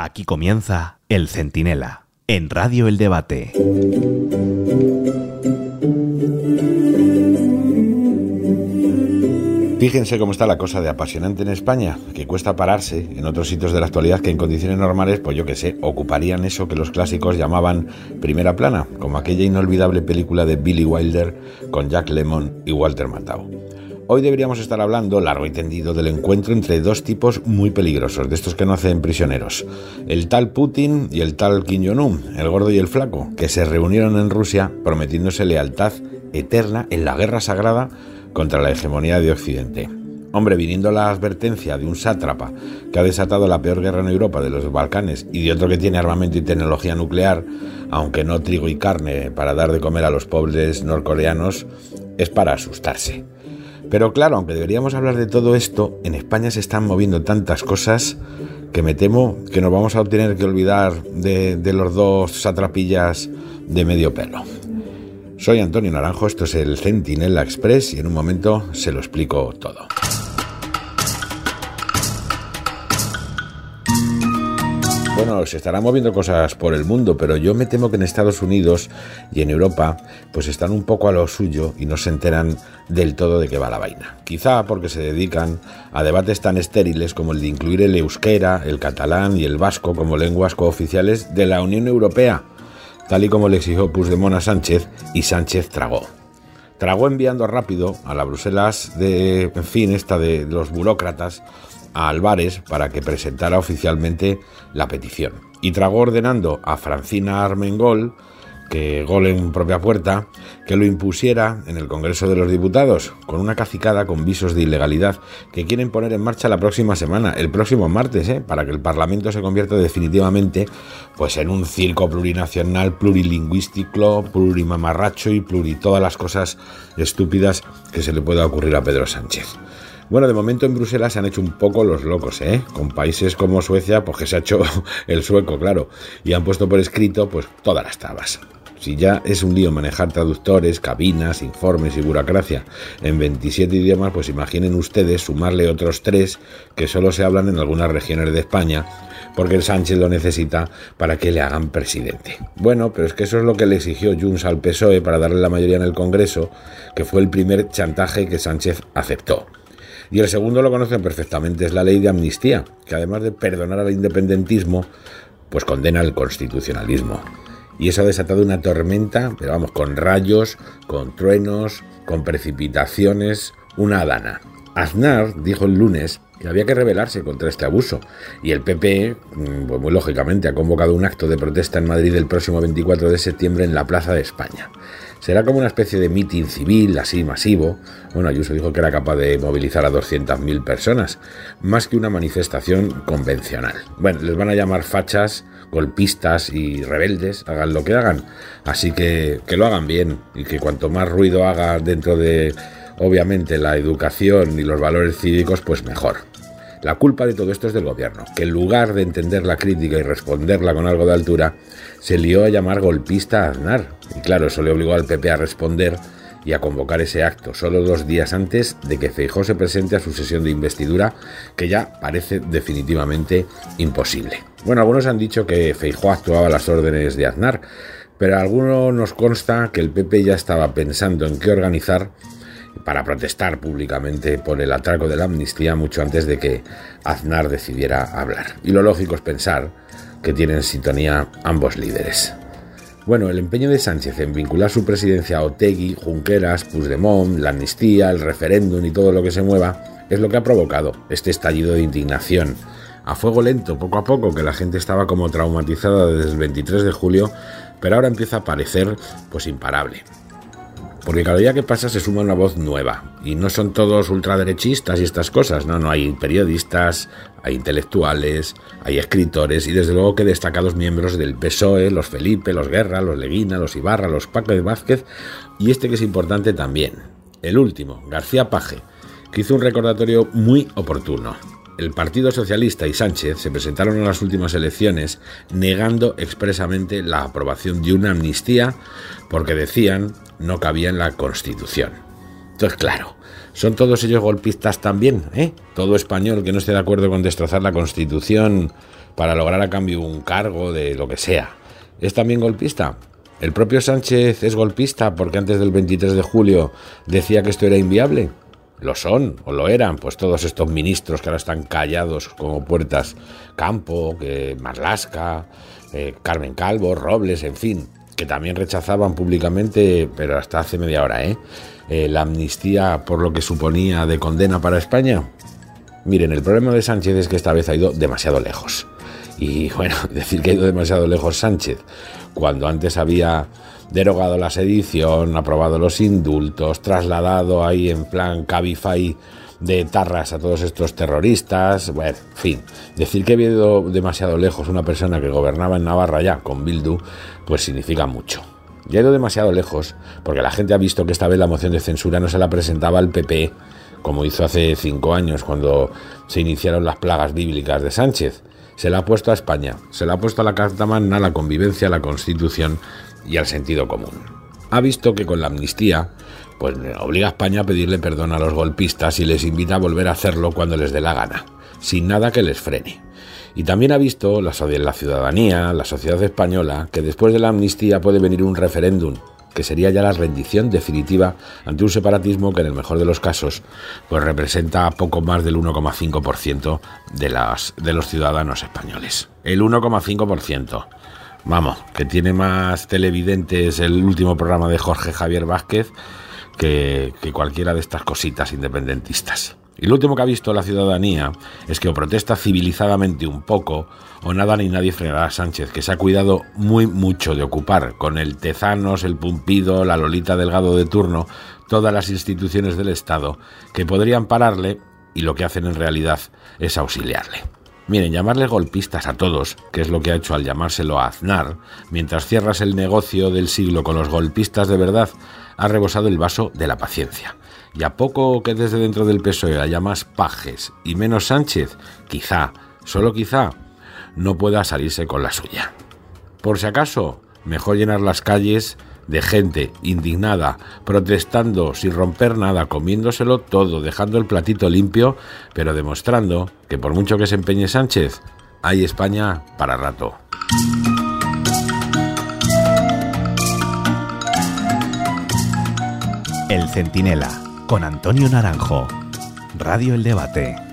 Aquí comienza El Centinela, en Radio El Debate. Fíjense cómo está la cosa de apasionante en España, que cuesta pararse en otros sitios de la actualidad que en condiciones normales, pues yo que sé, ocuparían eso que los clásicos llamaban primera plana, como aquella inolvidable película de Billy Wilder con Jack Lemmon y Walter Matthau. Hoy deberíamos estar hablando, largo y tendido, del encuentro entre dos tipos muy peligrosos, de estos que no hacen prisioneros. El tal Putin y el tal Kim Jong-un, el gordo y el flaco, que se reunieron en Rusia prometiéndose lealtad eterna en la guerra sagrada contra la hegemonía de Occidente. Hombre, viniendo la advertencia de un sátrapa que ha desatado la peor guerra en Europa de los Balcanes y de otro que tiene armamento y tecnología nuclear, aunque no trigo y carne para dar de comer a los pobres norcoreanos, es para asustarse. Pero claro, aunque deberíamos hablar de todo esto, en España se están moviendo tantas cosas que me temo que nos vamos a tener que olvidar de, los dos satrapillas de medio pelo. Soy Antonio Naranjo, esto es el Centinela Express y en un momento se lo explico todo. Bueno, se estarán moviendo cosas por el mundo, pero yo me temo que en Estados Unidos y en Europa pues están un poco a lo suyo y no se enteran del todo de qué va la vaina. Quizá porque se dedican a debates tan estériles como el de incluir el euskera, el catalán y el vasco como lenguas cooficiales de la Unión Europea, tal y como le exigió Puigdemont a Sánchez y Sánchez tragó. Tragó enviando rápido a la Bruselas de, en fin, esta de los burócratas, a Álvarez para que presentara oficialmente la petición. Y tragó ordenando a Francina Armengol, que gol en propia puerta, que lo impusiera en el Congreso de los Diputados, con una cacicada con visos de ilegalidad que quieren poner en marcha la próxima semana, el próximo martes, ¿eh? para que el Parlamento se convierta definitivamente pues, en un circo plurinacional, plurilingüístico, plurimamarracho y pluri todas las cosas estúpidas que se le pueda ocurrir a Pedro Sánchez. Bueno, de momento en Bruselas se han hecho un poco los locos, ¿eh? Con países como Suecia, pues que se ha hecho el sueco, claro, y han puesto por escrito, pues todas las tabas. Si ya es un lío manejar traductores, cabinas, informes y burocracia en 27 idiomas, pues imaginen ustedes sumarle otros tres que solo se hablan en algunas regiones de España, porque el Sánchez lo necesita para que le hagan presidente. Bueno, pero es que eso es lo que le exigió Junts al PSOE para darle la mayoría en el Congreso, que fue el primer chantaje que Sánchez aceptó. Y el segundo lo conocen perfectamente, es la ley de amnistía, que además de perdonar al independentismo, pues condena al constitucionalismo. Y eso ha desatado una tormenta, pero vamos, con rayos, con truenos, con precipitaciones, una dana. Aznar dijo el lunes que había que rebelarse contra este abuso y el PP, mm, pues muy lógicamente, ha convocado un acto de protesta en Madrid el próximo 24 de septiembre en la Plaza de España. Será como una especie de mitin civil, así masivo. Bueno, Ayuso dijo que era capaz de movilizar a 200.000 personas, más que una manifestación convencional. Bueno, les van a llamar fachas, golpistas y rebeldes, hagan lo que hagan. Así que que lo hagan bien y que cuanto más ruido haga dentro de, obviamente, la educación y los valores cívicos, pues mejor. La culpa de todo esto es del gobierno, que en lugar de entender la crítica y responderla con algo de altura, se lió a llamar golpista a Aznar. Y claro, eso le obligó al PP a responder y a convocar ese acto, solo dos días antes de que Feijó se presente a su sesión de investidura, que ya parece definitivamente imposible. Bueno, algunos han dicho que Feijó actuaba a las órdenes de Aznar, pero a algunos nos consta que el PP ya estaba pensando en qué organizar para protestar públicamente por el atraco de la amnistía mucho antes de que Aznar decidiera hablar. Y lo lógico es pensar que tienen sintonía ambos líderes. Bueno, el empeño de Sánchez en vincular su presidencia a Otegui, Junqueras, Puigdemont, la amnistía, el referéndum y todo lo que se mueva es lo que ha provocado este estallido de indignación. A fuego lento, poco a poco, que la gente estaba como traumatizada desde el 23 de julio, pero ahora empieza a parecer pues imparable. Porque cada día que pasa se suma una voz nueva. Y no son todos ultraderechistas y estas cosas. No, no, hay periodistas, hay intelectuales, hay escritores y desde luego que destacados miembros del PSOE, los Felipe, los Guerra, los Leguina, los Ibarra, los Paco de Vázquez y este que es importante también, el último, García Paje, que hizo un recordatorio muy oportuno. El Partido Socialista y Sánchez se presentaron en las últimas elecciones negando expresamente la aprobación de una amnistía porque decían no cabía en la Constitución. Entonces, claro, son todos ellos golpistas también, ¿eh? Todo español que no esté de acuerdo con destrozar la Constitución, para lograr a cambio un cargo de lo que sea. ¿Es también golpista? ¿El propio Sánchez es golpista porque antes del 23 de julio decía que esto era inviable? Lo son, o lo eran, pues todos estos ministros que ahora están callados como puertas. Campo, que Marlasca, eh, Carmen Calvo, Robles, en fin, que también rechazaban públicamente, pero hasta hace media hora, ¿eh? ¿eh? la amnistía por lo que suponía de condena para España. Miren, el problema de Sánchez es que esta vez ha ido demasiado lejos. Y bueno, decir que ha ido demasiado lejos Sánchez, cuando antes había derogado la sedición, aprobado los indultos, trasladado ahí en plan Cabify de tarras a todos estos terroristas, bueno, en fin, decir que ha ido demasiado lejos una persona que gobernaba en Navarra ya con Bildu, pues significa mucho. Ya ha ido demasiado lejos porque la gente ha visto que esta vez la moción de censura no se la presentaba al PP, como hizo hace cinco años cuando se iniciaron las plagas bíblicas de Sánchez. Se la ha puesto a España, se la ha puesto a la Carta Magna, a la convivencia, a la Constitución y al sentido común. Ha visto que con la amnistía, pues obliga a España a pedirle perdón a los golpistas y les invita a volver a hacerlo cuando les dé la gana, sin nada que les frene. Y también ha visto la, ciudadanía, la sociedad española, que después de la amnistía puede venir un referéndum que sería ya la rendición definitiva ante un separatismo que en el mejor de los casos pues representa poco más del 1,5% de, de los ciudadanos españoles. El 1,5%. Vamos, que tiene más televidentes el último programa de Jorge Javier Vázquez que, cualquiera de estas cositas independentistas. Y lo último que ha visto la ciudadanía es que o protesta civilizadamente un poco, o nada ni nadie frenará a Sánchez, que se ha cuidado muy mucho de ocupar con el Tezanos, el Pumpido, la Lolita Delgado de turno, todas las instituciones del Estado, que podrían pararle y lo que hacen en realidad es auxiliarle. Miren, llamarle golpistas a todos, que es lo que ha hecho al llamárselo a Aznar, mientras cierras el negocio del siglo con los golpistas de verdad, ha rebosado el vaso de la paciencia. Y a poco que desde dentro del PSOE haya más pajes y menos Sánchez, quizá, solo quizá, no pueda salirse con la suya. Por si acaso, mejor llenar las calles de gente indignada, protestando sin romper nada, comiéndoselo todo, dejando el platito limpio, pero demostrando que por mucho que se empeñe Sánchez, hay España para rato. El Centinela con Antonio Naranjo. Radio El Debate.